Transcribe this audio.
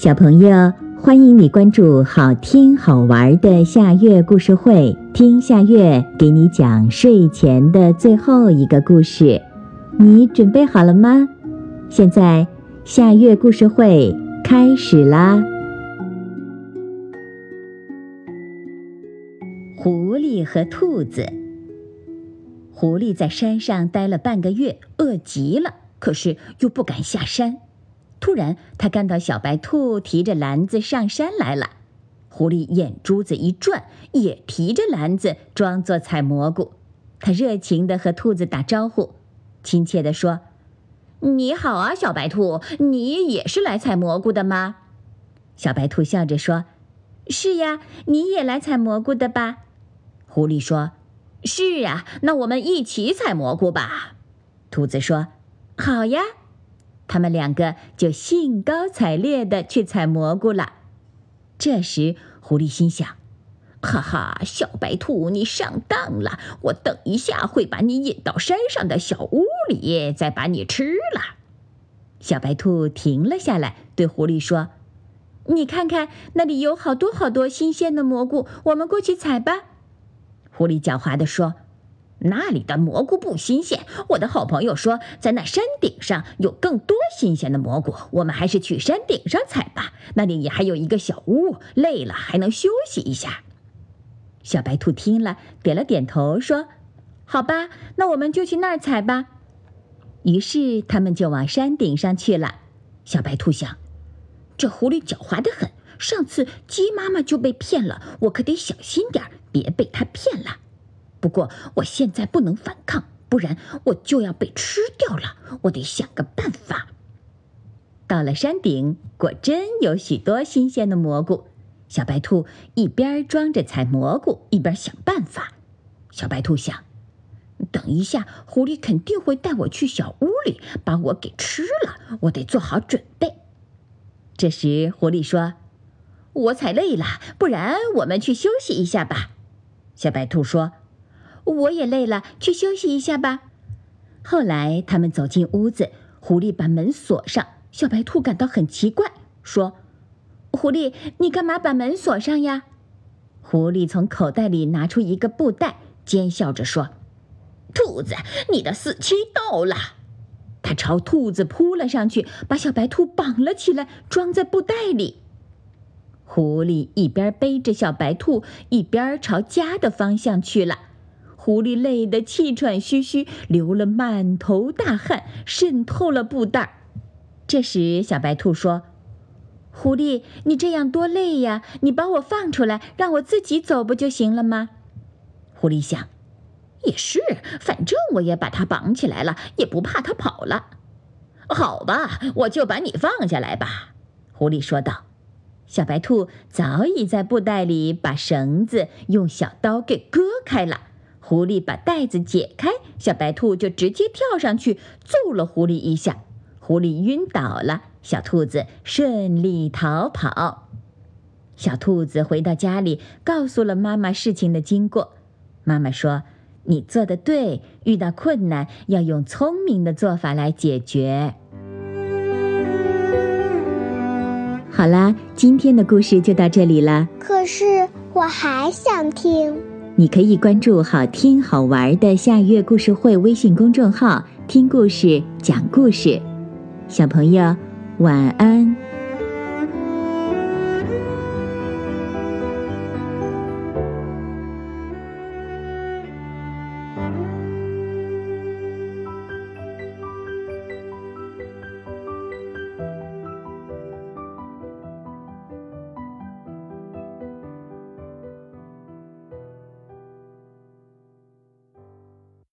小朋友，欢迎你关注好听好玩的夏月故事会，听夏月给你讲睡前的最后一个故事。你准备好了吗？现在夏月故事会开始啦！狐狸和兔子。狐狸在山上待了半个月，饿极了，可是又不敢下山。突然，他看到小白兔提着篮子上山来了。狐狸眼珠子一转，也提着篮子，装作采蘑菇。他热情地和兔子打招呼，亲切地说：“你好啊，小白兔，你也是来采蘑菇的吗？”小白兔笑着说：“是呀，你也来采蘑菇的吧？”狐狸说：“是啊，那我们一起采蘑菇吧。”兔子说：“好呀。”他们两个就兴高采烈地去采蘑菇了。这时，狐狸心想：“哈哈，小白兔，你上当了！我等一下会把你引到山上的小屋里，再把你吃了。”小白兔停了下来，对狐狸说：“你看看，那里有好多好多新鲜的蘑菇，我们过去采吧。”狐狸狡猾地说。那里的蘑菇不新鲜。我的好朋友说，在那山顶上有更多新鲜的蘑菇。我们还是去山顶上采吧，那里也还有一个小屋，累了还能休息一下。小白兔听了，点了点头，说：“好吧，那我们就去那儿采吧。”于是他们就往山顶上去了。小白兔想：这狐狸狡猾得很，上次鸡妈妈就被骗了，我可得小心点儿，别被它骗了。不过我现在不能反抗，不然我就要被吃掉了。我得想个办法。到了山顶，果真有许多新鲜的蘑菇。小白兔一边装着采蘑菇，一边想办法。小白兔想，等一下，狐狸肯定会带我去小屋里，把我给吃了。我得做好准备。这时，狐狸说：“我采累了，不然我们去休息一下吧。”小白兔说。我也累了，去休息一下吧。后来他们走进屋子，狐狸把门锁上。小白兔感到很奇怪，说：“狐狸，你干嘛把门锁上呀？”狐狸从口袋里拿出一个布袋，奸笑着说：“兔子，你的死期到了！”他朝兔子扑了上去，把小白兔绑了起来，装在布袋里。狐狸一边背着小白兔，一边朝家的方向去了。狐狸累得气喘吁吁，流了满头大汗，渗透了布袋。这时，小白兔说：“狐狸，你这样多累呀！你把我放出来，让我自己走不就行了吗？”狐狸想：“也是，反正我也把它绑起来了，也不怕它跑了。”好吧，我就把你放下来吧。”狐狸说道。小白兔早已在布袋里把绳子用小刀给割开了。狐狸把袋子解开，小白兔就直接跳上去揍了狐狸一下，狐狸晕倒了，小兔子顺利逃跑。小兔子回到家里，告诉了妈妈事情的经过。妈妈说：“你做的对，遇到困难要用聪明的做法来解决。”好啦，今天的故事就到这里了。可是我还想听。你可以关注好听好玩的夏月故事会微信公众号，听故事讲故事。小朋友，晚安。